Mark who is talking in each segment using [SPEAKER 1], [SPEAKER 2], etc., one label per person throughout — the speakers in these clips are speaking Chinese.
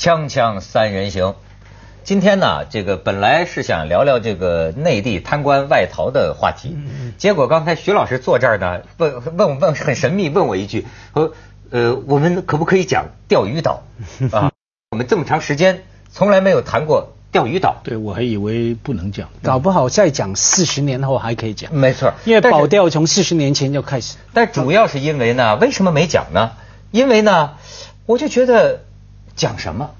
[SPEAKER 1] 锵锵三人行，今天呢，这个本来是想聊聊这个内地贪官外逃的话题，结果刚才徐老师坐这儿呢，问问问很神秘问我一句，说呃，我们可不可以讲钓鱼岛？啊？我们这么长时间从来没有谈过钓鱼岛，
[SPEAKER 2] 对我还以为不能讲，
[SPEAKER 3] 搞不好再讲四十年后还可以讲，
[SPEAKER 1] 没错，
[SPEAKER 3] 因为保钓从四十年前就开始。
[SPEAKER 1] 但主要是因为呢，为什么没讲呢？因为呢，我就觉得讲什么，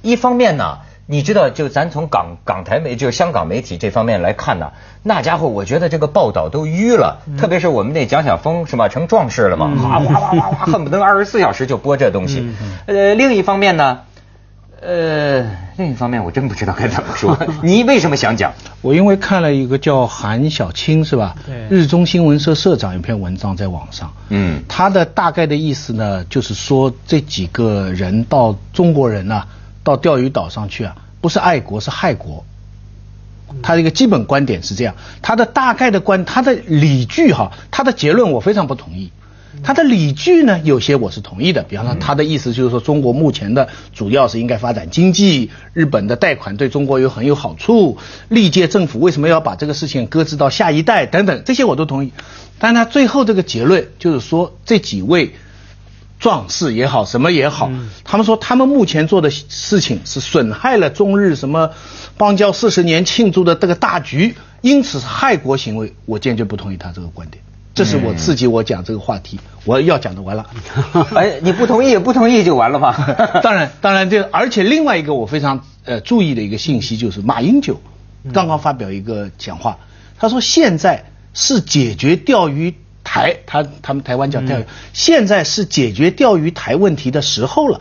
[SPEAKER 1] 一方面呢，你知道，就咱从港港台媒，就香港媒体这方面来看呢，那家伙，我觉得这个报道都淤了，特别是我们那蒋晓峰是吧，成壮士了嘛，哗哗哗哗哗，恨不得二十四小时就播这东西。呃，另一方面呢。呃，另一方面我真不知道该怎么说。你为什么想讲？
[SPEAKER 2] 我因为看了一个叫韩小青是吧？
[SPEAKER 3] 对。
[SPEAKER 2] 日中新闻社社长一篇文章在网上。嗯。他的大概的意思呢，就是说这几个人到中国人呢，到钓鱼岛上去啊，不是爱国是害国。他的一个基本观点是这样，他的大概的观，他的理据哈，他的结论我非常不同意。他的理据呢，有些我是同意的。比方说，他的意思就是说，中国目前的主要是应该发展经济，日本的贷款对中国有很有好处，历届政府为什么要把这个事情搁置到下一代等等，这些我都同意。但他最后这个结论就是说，这几位壮士也好，什么也好，他们说他们目前做的事情是损害了中日什么邦交四十年庆祝的这个大局，因此是害国行为。我坚决不同意他这个观点。这是我刺激我讲这个话题，我要讲的完了。
[SPEAKER 1] 哎，你不同意不同意就完了吗？
[SPEAKER 2] 当然，当然这而且另外一个我非常呃注意的一个信息就是马英九刚刚发表一个讲话，他说现在是解决钓鱼台，他他们台湾叫钓鱼，现在是解决钓鱼台问题的时候了。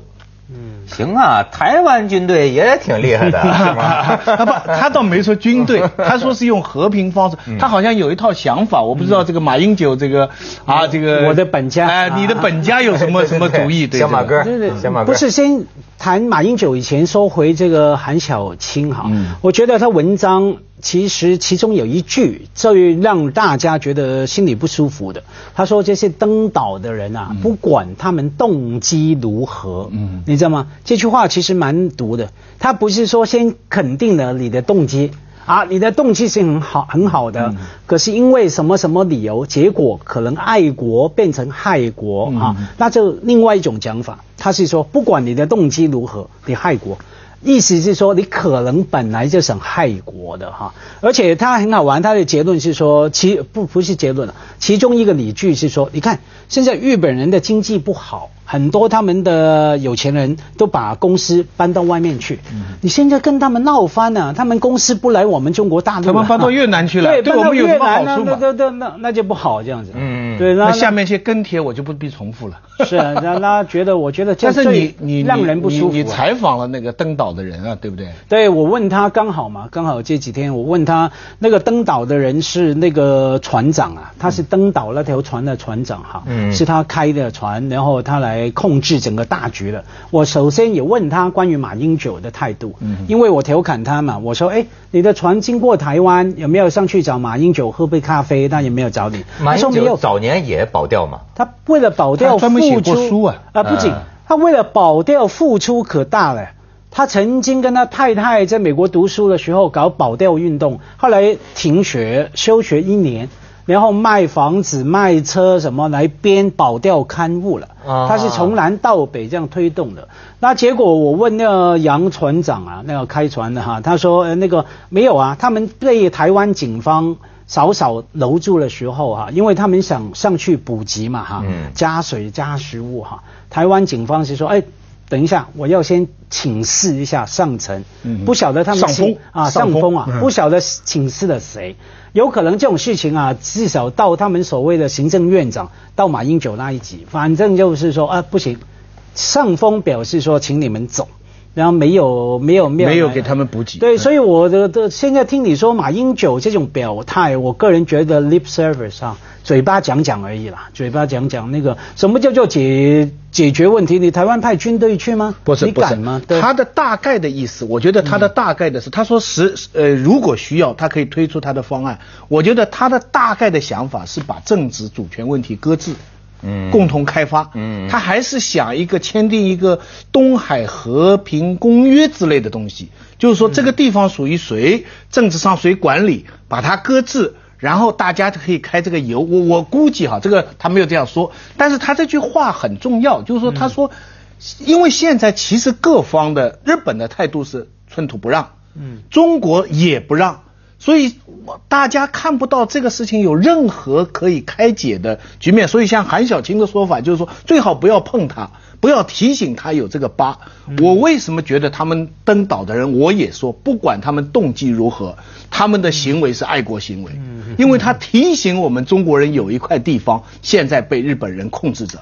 [SPEAKER 1] 嗯，行啊，台湾军队也挺厉害的，是吗？
[SPEAKER 2] 不，他倒没说军队，他说是用和平方式，他好像有一套想法，我不知道这个马英九这个啊，这个
[SPEAKER 3] 我的本家，
[SPEAKER 2] 哎，你的本家有什么 什么主意？
[SPEAKER 1] 小马哥，
[SPEAKER 3] 对对，小马哥，不是先谈马英九以前说回这个韩小青哈，我觉得他文章。其实其中有一句最让大家觉得心里不舒服的，他说这些登岛的人啊，不管他们动机如何，嗯，你知道吗？这句话其实蛮毒的。他不是说先肯定了你的动机啊，你的动机是很好很好的，可是因为什么什么理由，结果可能爱国变成害国啊，那就另外一种讲法。他是说不管你的动机如何，你害国。意思是说，你可能本来就想害国的哈，而且他很好玩，他的结论是说，其不不是结论了，其中一个理据是说，你看现在日本人的经济不好。很多他们的有钱人都把公司搬到外面去。你现在跟他们闹翻了，他们公司不来我们中国大陆，
[SPEAKER 2] 他们搬到越南去了。
[SPEAKER 3] 对，
[SPEAKER 2] 对我们有什么好处
[SPEAKER 3] 吗？那那那那就不好这样子。
[SPEAKER 2] 嗯，对。那下面一些跟帖我就不必重复了。
[SPEAKER 3] 是啊，那那觉得我觉得，
[SPEAKER 2] 但是你你
[SPEAKER 3] 让人不舒服。
[SPEAKER 2] 你采访了那个登岛的人啊，对不对？
[SPEAKER 3] 对，我问他刚好嘛，刚好这几天我问他，那个登岛的人是那个船长啊，他是登岛那条船的船长哈，是他开的船，然后他来控制整。个大局的。我首先也问他关于马英九的态度，因为我调侃他嘛，我说：“哎，你的船经过台湾，有没有上去找马英九喝杯咖啡？他也没有找你？”
[SPEAKER 1] 马英九早年也保钓嘛。
[SPEAKER 3] 他为了保钓付出
[SPEAKER 2] 啊，
[SPEAKER 3] 啊，不仅他为了保钓付出可大了。他曾经跟他太太在美国读书的时候搞保钓运动，后来停学休学一年。然后卖房子、卖车什么来编保钓刊物了，他是从南到北这样推动的。那结果我问那个杨船长啊，那个开船的哈，他说那个没有啊，他们被台湾警方少少搂住的时候哈，因为他们想上去补给嘛哈，加水加食物哈，台湾警方是说哎。等一下，我要先请示一下上层，不晓得他们
[SPEAKER 2] 上峰
[SPEAKER 3] 啊，上峰啊，不晓得请示了谁，有可能这种事情啊，至少到他们所谓的行政院长，到马英九那一级，反正就是说啊，不行，上峰表示说，请你们走。然后没有没有
[SPEAKER 2] 没有给他们补给，
[SPEAKER 3] 对，所以我的的现在听你说马英九这种表态，我个人觉得 lip service 啊，嘴巴讲讲而已啦，嘴巴讲讲那个什么叫做解解决问题？你台湾派军队去吗？
[SPEAKER 2] 不是，
[SPEAKER 3] 你敢吗？
[SPEAKER 2] 他的大概的意思，我觉得他的大概的是，他说实呃，如果需要，他可以推出他的方案。我觉得他的大概的想法是把政治主权问题搁置。嗯，共同开发，嗯，他还是想一个签订一个东海和平公约之类的东西，就是说这个地方属于谁，政治上谁管理，把它搁置，然后大家可以开这个油。我我估计哈，这个他没有这样说，但是他这句话很重要，就是说他说，因为现在其实各方的日本的态度是寸土不让，嗯，中国也不让。所以，大家看不到这个事情有任何可以开解的局面。所以，像韩小青的说法，就是说最好不要碰他，不要提醒他有这个疤。我为什么觉得他们登岛的人，我也说，不管他们动机如何，他们的行为是爱国行为，因为他提醒我们中国人有一块地方现在被日本人控制着。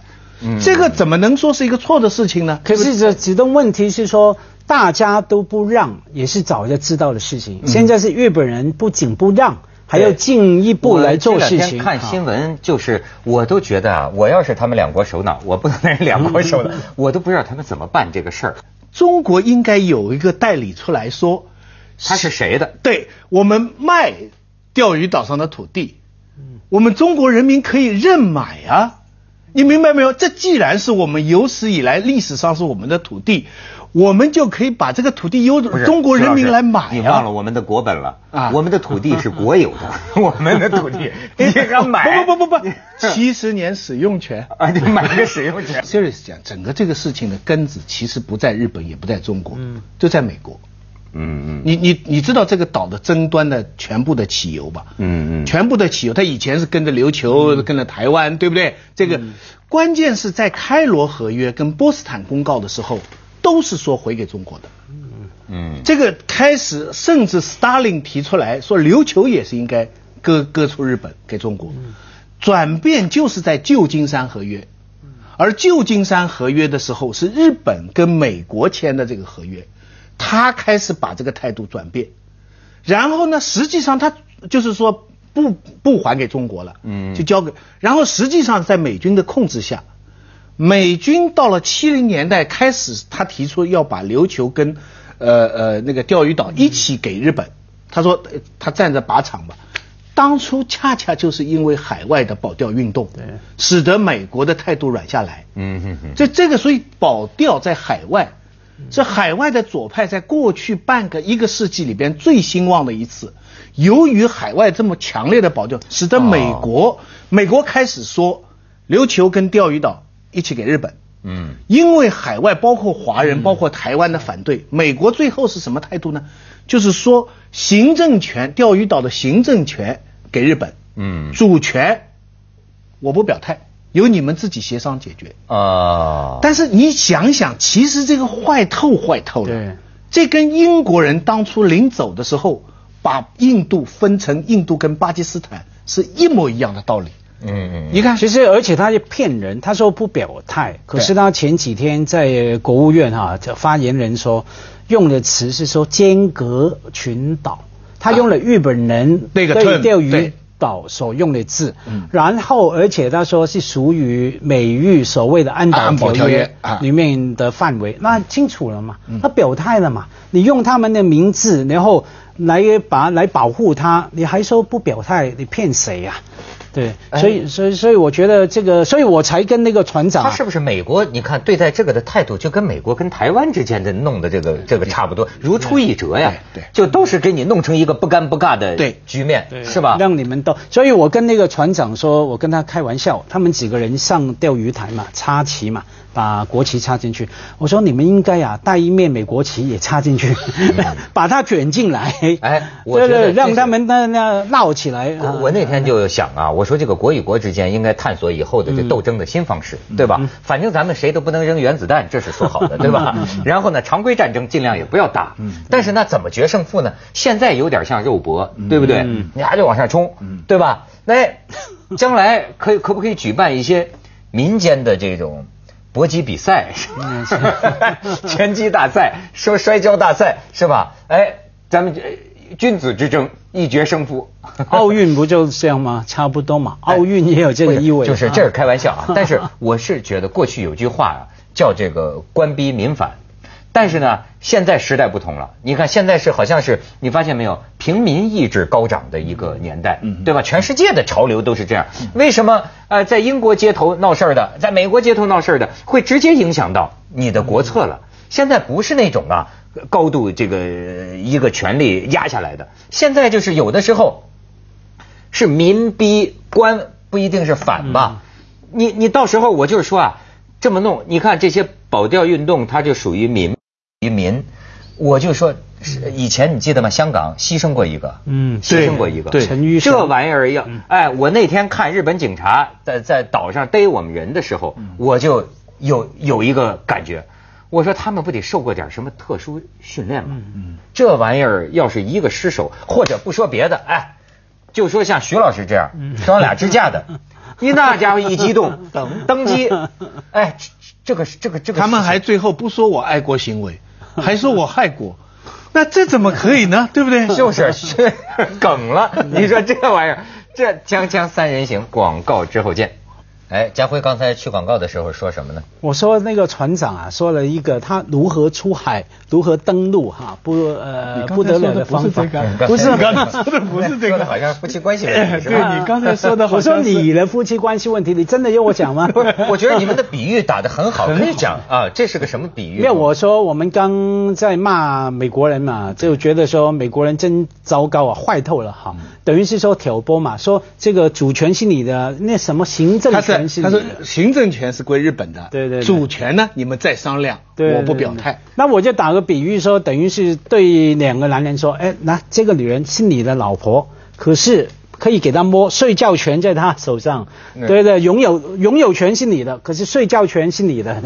[SPEAKER 2] 这个怎么能说是一个错的事情呢？
[SPEAKER 3] 可是这几个问题是说。大家都不让，也是早就知道的事情。现在是日本人不仅不让，还要进一步来做事情。
[SPEAKER 1] 看新闻就是，我都觉得啊，我要是他们两国首脑，我不能那两国首脑，我都不知道他们怎么办这个事儿。
[SPEAKER 2] 中国应该有一个代理出来说，
[SPEAKER 1] 他是谁的？
[SPEAKER 2] 对我们卖钓鱼岛上的土地，我们中国人民可以认买啊。你明白没有？这既然是我们有史以来历史上是我们的土地。我们就可以把这个土地由中国人民来买
[SPEAKER 1] 你忘了我们的国本了啊！我们的土地是国有的，我们的土地 你敢买？
[SPEAKER 2] 不不不不不，七十年使用权
[SPEAKER 1] 啊！你买个使用权。
[SPEAKER 2] Serious 讲，整个这个事情的根子其实不在日本，也不在中国，嗯，就在美国。嗯嗯。你你你知道这个岛的争端的全部的起由吧？嗯嗯。全部的起由，它以前是跟着琉球，跟着台湾，对不对？这个关键是在开罗合约跟波斯坦公告的时候。都是说回给中国的，嗯。嗯，这个开始甚至斯大林提出来说琉球也是应该割割出日本给中国，转变就是在旧金山合约，而旧金山合约的时候是日本跟美国签的这个合约，他开始把这个态度转变，然后呢，实际上他就是说不不还给中国了，嗯，就交给，然后实际上在美军的控制下。美军到了七零年代开始，他提出要把琉球跟，呃呃那个钓鱼岛一起给日本。他说他站着靶场吧。当初恰恰就是因为海外的保钓运动，使得美国的态度软下来。嗯哼哼。这这个所以保钓在海外，这海外的左派在过去半个一个世纪里边最兴旺的一次。由于海外这么强烈的保钓，使得美国美国开始说琉球跟钓鱼岛。一起给日本，嗯，因为海外包括华人，包括台湾的反对，美国最后是什么态度呢？就是说行政权，钓鱼岛的行政权给日本，嗯，主权我不表态，由你们自己协商解决。啊。但是你想想，其实这个坏透坏透了，对，这跟英国人当初临走的时候把印度分成印度跟巴基斯坦是一模一样的道理。
[SPEAKER 3] 嗯嗯，你看，其实而且他是骗人，他说不表态，可是他前几天在国务院哈，这发言人说用的词是说间隔群岛，他用了日本人
[SPEAKER 2] 那个
[SPEAKER 3] 钓鱼岛所用的字，然后而且他说是属于美日所谓的安保条约里面的范围，那清楚了嘛？他表态了嘛？你用他们的名字，然后来把来保护他，你还说不表态，你骗谁呀？对，所以所以所以我觉得这个，所以我才跟那个船长，
[SPEAKER 1] 他是不是美国？你看对待这个的态度，就跟美国跟台湾之间的弄的这个这个差不多，如出一辙呀。对，就都是给你弄成一个不尴不尬的局面，是吧？
[SPEAKER 3] 让你们都，所以我跟那个船长说，我跟他开玩笑，他们几个人上钓鱼台嘛，插旗嘛。把国旗插进去，我说你们应该啊带一面美国旗也插进去，把它卷进来，哎，我觉得让他们那那闹起来。
[SPEAKER 1] 我那天就想啊，我说这个国与国之间应该探索以后的这斗争的新方式，对吧？反正咱们谁都不能扔原子弹，这是说好的，对吧？然后呢，常规战争尽量也不要打，但是那怎么决胜负呢？现在有点像肉搏，对不对？你还得往上冲，对吧？那将来可以可不可以举办一些民间的这种？搏击比赛，拳击大赛，说摔跤大赛是吧？哎，咱们君子之争一决胜负。
[SPEAKER 3] 奥运不就是这样吗？差不多嘛。奥运也有这个意味。
[SPEAKER 1] 就是这是开玩笑啊，但是我是觉得过去有句话啊，叫这个官逼民反。但是呢，现在时代不同了。你看现在是好像是你发现没有，平民意志高涨的一个年代，对吧？全世界的潮流都是这样。为什么呃，在英国街头闹事儿的，在美国街头闹事儿的，会直接影响到你的国策了？现在不是那种啊，高度这个一个权力压下来的，现在就是有的时候是民逼官，不一定是反吧？你你到时候我就是说啊，这么弄，你看这些保钓运动，它就属于民于民。我就说，以前你记得吗？香港牺牲过一个，嗯，牺牲过一个，
[SPEAKER 2] 对，
[SPEAKER 3] 陈玉
[SPEAKER 1] 这玩意儿要，哎，我那天看日本警察在在岛上逮我们人的时候，我就有有一个感觉，我说他们不得受过点什么特殊训练吗？嗯，这玩意儿要是一个失手，或者不说别的，哎，就说像徐老师这样装俩支架的。你那家伙一激动，登登机，哎，这个这个这个，
[SPEAKER 2] 他们还最后不说我爱国行为，还说我害国，那这怎么可以呢？对不对？
[SPEAKER 1] 就是梗了。你说这玩意儿，这锵锵三人行，广告之后见。哎，家辉刚才去广告的时候说什么呢？
[SPEAKER 3] 我说那个船长啊，说了一个他如何出海、如何登陆哈，不呃不得了的方法。
[SPEAKER 2] 不是刚才说的不是这个，
[SPEAKER 1] 好像夫妻关系问题。
[SPEAKER 2] 对你刚才说的，
[SPEAKER 3] 我说你的夫妻关系问题，你真的要我讲吗？
[SPEAKER 1] 我觉得你们的比喻打得很好，可以讲啊。这是个什么比喻？
[SPEAKER 3] 没有，我说我们刚在骂美国人嘛，就觉得说美国人真糟糕啊，坏透了哈。等于是说挑拨嘛，说这个主权是你的，那什么行政权。
[SPEAKER 2] 他说行政权是归日本的，
[SPEAKER 3] 对对，
[SPEAKER 2] 主权呢你们再商量，我不表态。
[SPEAKER 3] 那我就打个比喻说，等于是对两个男人说，哎，那这个女人是你的老婆，可是可以给她摸，睡觉权在她手上，对对，拥有拥有权是你的，可是睡觉权是你的，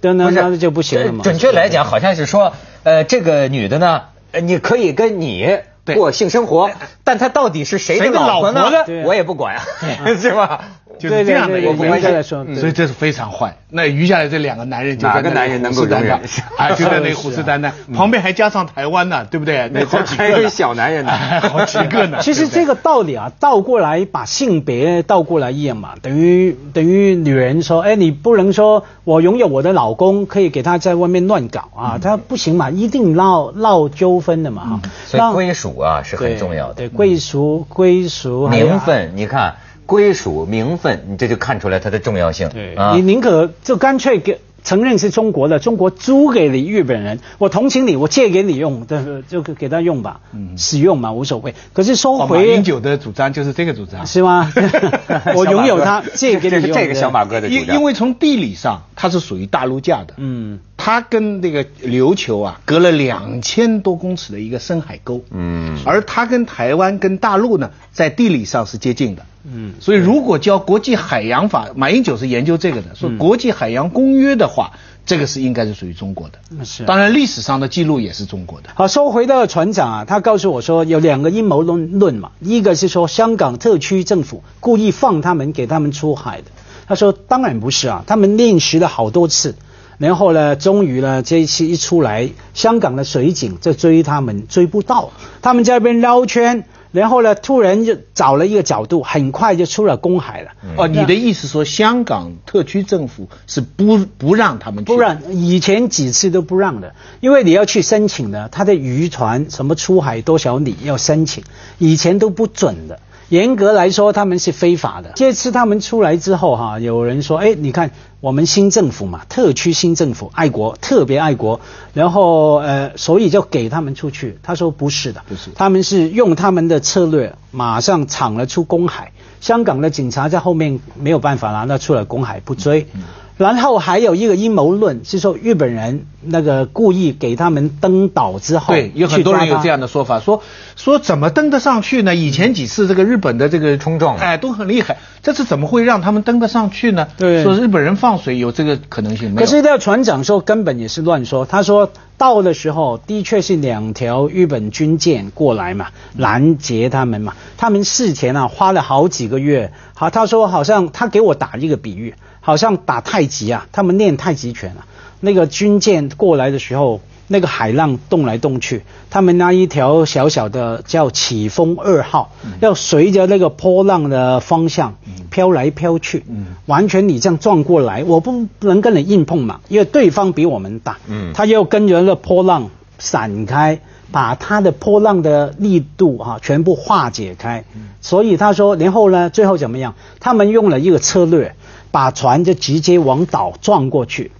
[SPEAKER 3] 那那那就不行了嘛。
[SPEAKER 1] 准确来讲，好像是说，呃，这个女的呢，你可以跟你过性生活，但她到底是谁的老婆呢？我也不管，是吧？
[SPEAKER 2] 就是这样的一个
[SPEAKER 3] 关系来说，
[SPEAKER 2] 所以这是非常坏。那余下来这两个男人，
[SPEAKER 1] 哪个男人能够容忍？
[SPEAKER 2] 啊，就在那虎视眈眈，旁边还加上台湾呢，对不对？那好几个
[SPEAKER 1] 小男人呢，
[SPEAKER 2] 好几个呢。
[SPEAKER 3] 其实这个道理啊，倒过来把性别倒过来验嘛，等于等于女人说，哎，你不能说我拥有我的老公，可以给他在外面乱搞啊，他不行嘛，一定闹闹纠纷的嘛哈。
[SPEAKER 1] 所以归属啊是很重要的。
[SPEAKER 3] 对，归属归属
[SPEAKER 1] 名分，你看。归属名分，你这就看出来它的重要性。
[SPEAKER 3] 对，你宁可就干脆给承认是中国的，中国租给你日本人，我同情你，我借给你用，对，就给他用吧，使用嘛无所谓。可是收回。马
[SPEAKER 2] 英九的主张就是这个主张，
[SPEAKER 3] 是吗？我拥有它，借给你用。
[SPEAKER 1] 这个小马哥的主张。
[SPEAKER 2] 因因为从地理上它是属于大陆架的，嗯，它跟那个琉球啊隔了两千多公尺的一个深海沟，嗯，而它跟台湾跟大陆呢在地理上是接近的。嗯，所以如果教国际海洋法，马英九是研究这个的，说国际海洋公约的话，这个是应该是属于中国的。是，当然历史上的记录也是中国的。
[SPEAKER 3] 好，说回到船长啊，他告诉我说有两个阴谋论论嘛，一个是说香港特区政府故意放他们给他们出海的，他说当然不是啊，他们练习了好多次，然后呢，终于呢这一期一出来，香港的水警就追他们追不到，他们在那边绕圈。然后呢，突然就找了一个角度，很快就出了公海了。
[SPEAKER 2] 哦，你的意思说香港特区政府是不不让他们去？
[SPEAKER 3] 不让，以前几次都不让的，因为你要去申请的，他的渔船什么出海多少里要申请，以前都不准的。严格来说，他们是非法的。这次他们出来之后，哈，有人说，哎，你看我们新政府嘛，特区新政府爱国，特别爱国，然后呃，所以就给他们出去。他说不是的，不是，他们是用他们的策略，马上闯了出公海。香港的警察在后面没有办法了，那出了公海不追。然后还有一个阴谋论是说日本人那个故意给他们登岛之后，
[SPEAKER 2] 对，有很多人有这样的说法，说说怎么登得上去呢？以前几次这个日本的这个
[SPEAKER 1] 冲撞，
[SPEAKER 2] 哎，都很厉害，这次怎么会让他们登得上去呢？
[SPEAKER 3] 对，
[SPEAKER 2] 说日本人放水有这个可能性。
[SPEAKER 3] 可是那个船长说根本也是乱说，他说到的时候的确是两条日本军舰过来嘛，拦截他们嘛，他们事前啊花了好几个月，好，他说好像他给我打一个比喻。好像打太极啊，他们练太极拳啊。那个军舰过来的时候，那个海浪动来动去，他们那一条小小的叫起风二号，要随着那个波浪的方向飘来飘去。完全你这样撞过来，我不能跟你硬碰嘛，因为对方比我们大。他要跟着那波浪闪开。把它的波浪的力度哈全部化解开。所以他说，然后呢，最后怎么样？他们用了一个策略，把船就直接往岛撞过去。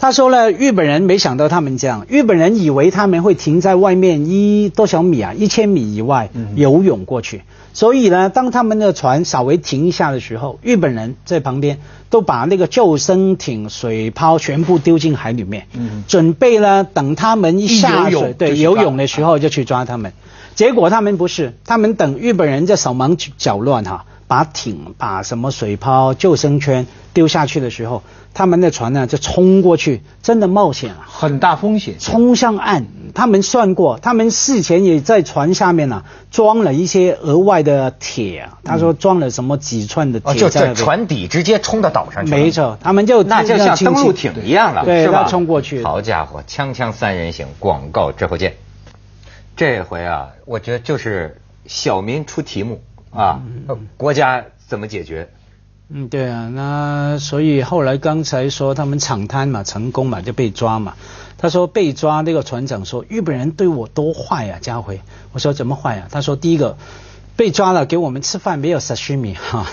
[SPEAKER 3] 他说呢，日本人没想到他们这样，日本人以为他们会停在外面一多少米啊，一千米以外游泳过去。所以呢，当他们的船稍微停一下的时候，日本人在旁边都把那个救生艇水泡全部丢进海里面，准备呢等他们一下水，对游泳的时候就去抓他们。结果他们不是，他们等日本人在手忙脚乱哈，把艇、把什么水泡、救生圈丢下去的时候，他们的船呢就冲过去，真的冒险啊，
[SPEAKER 2] 很大风险，
[SPEAKER 3] 冲上岸。他们算过，他们事前也在船下面呢装了一些额外的铁，他说装了什么几串的铁，
[SPEAKER 1] 就在船底直接冲到岛上去。
[SPEAKER 3] 没错，他们就
[SPEAKER 1] 那就像登陆艇一样了，
[SPEAKER 3] 对，
[SPEAKER 1] 吧？
[SPEAKER 3] 冲过去。
[SPEAKER 1] 好家伙，锵锵三人行，广告之后见。这回啊，我觉得就是小民出题目啊，国家怎么解决？
[SPEAKER 3] 嗯，对啊，那所以后来刚才说他们抢滩嘛，成功嘛，就被抓嘛。他说被抓那个船长说日本人对我多坏啊，家辉。我说怎么坏啊？他说第一个被抓了，给我们吃饭没有 sashimi 哈，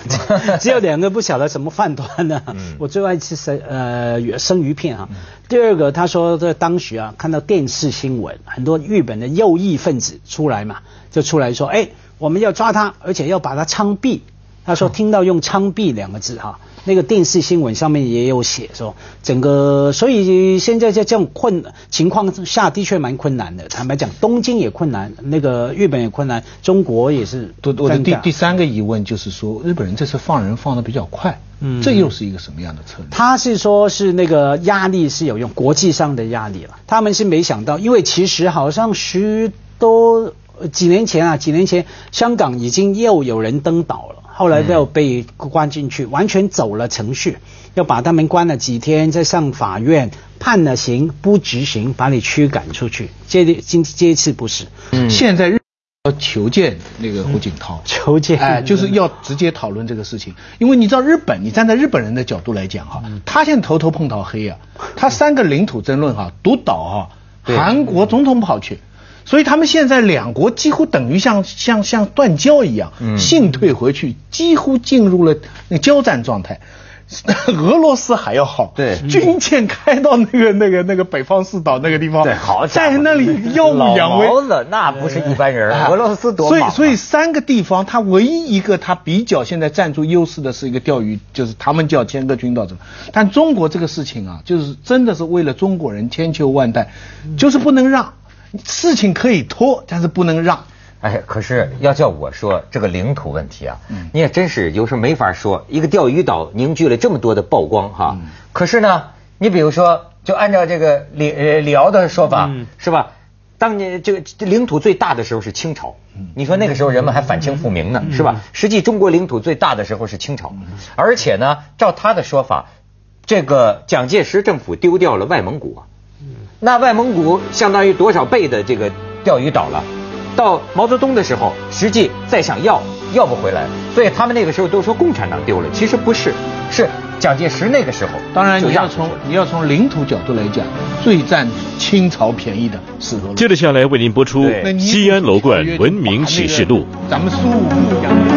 [SPEAKER 3] 只 有两个不晓得什么饭团呢。我最爱吃生呃生鱼片啊。第二个他说在当时啊看到电视新闻，很多日本的右翼分子出来嘛，就出来说哎我们要抓他，而且要把他枪毙。他说听到用枪毙两个字哈。那个电视新闻上面也有写说，整个所以现在在这种困情况下的确蛮困难的。坦白讲，东京也困难，那个日本也困难，中国也是。
[SPEAKER 2] 我的第第三个疑问就是说，日本人这次放人放的比较快，嗯，这又是一个什么样的策略？
[SPEAKER 3] 他是说是那个压力是有用，国际上的压力了。他们是没想到，因为其实好像十多几年前啊，几年前香港已经又有人登岛了。后来又被关进去，完全走了程序，要把他们关了几天，再上法院判了刑不执行，把你驱赶出去。这今这一次不是，
[SPEAKER 2] 嗯，现在日要求见那个胡锦涛，
[SPEAKER 3] 求见，
[SPEAKER 2] 哎，就是要直接讨论这个事情，因为你知道日本，你站在日本人的角度来讲哈，他现在头头碰到黑啊，他三个领土争论哈，独岛哈，韩国总统跑去。所以他们现在两国几乎等于像像像断交一样，信退回去，几乎进入了那交战状态。俄罗斯还要好，
[SPEAKER 1] 对，
[SPEAKER 2] 军舰开到那个那个那个北方四岛那个地方，
[SPEAKER 1] 对，好
[SPEAKER 2] 在那里耀武扬威。
[SPEAKER 1] 那不是一般人，俄罗斯多
[SPEAKER 2] 所以所以三个地方，他唯一一个他比较现在占住优势的是一个钓鱼，就是他们叫千个军岛怎么。但中国这个事情啊，就是真的是为了中国人千秋万代，就是不能让。事情可以拖，但是不能让。
[SPEAKER 1] 哎，可是要叫我说这个领土问题啊，你也真是有时候没法说。一个钓鱼岛凝聚了这么多的曝光哈，可是呢，你比如说，就按照这个李呃李敖的说法，是吧？当年这个领土最大的时候是清朝，你说那个时候人们还反清复明呢，是吧？实际中国领土最大的时候是清朝，而且呢，照他的说法，这个蒋介石政府丢掉了外蒙古。那外蒙古相当于多少倍的这个钓鱼岛了？到毛泽东的时候，实际再想要要不回来，所以他们那个时候都说共产党丢了，其实不是，是蒋介石那个时候。
[SPEAKER 2] 当然你要从你要从领土角度来讲，最占清朝便宜的是
[SPEAKER 4] 接着下来为您播出《西安楼观文明启示录》。
[SPEAKER 2] 咱们苏武牧羊。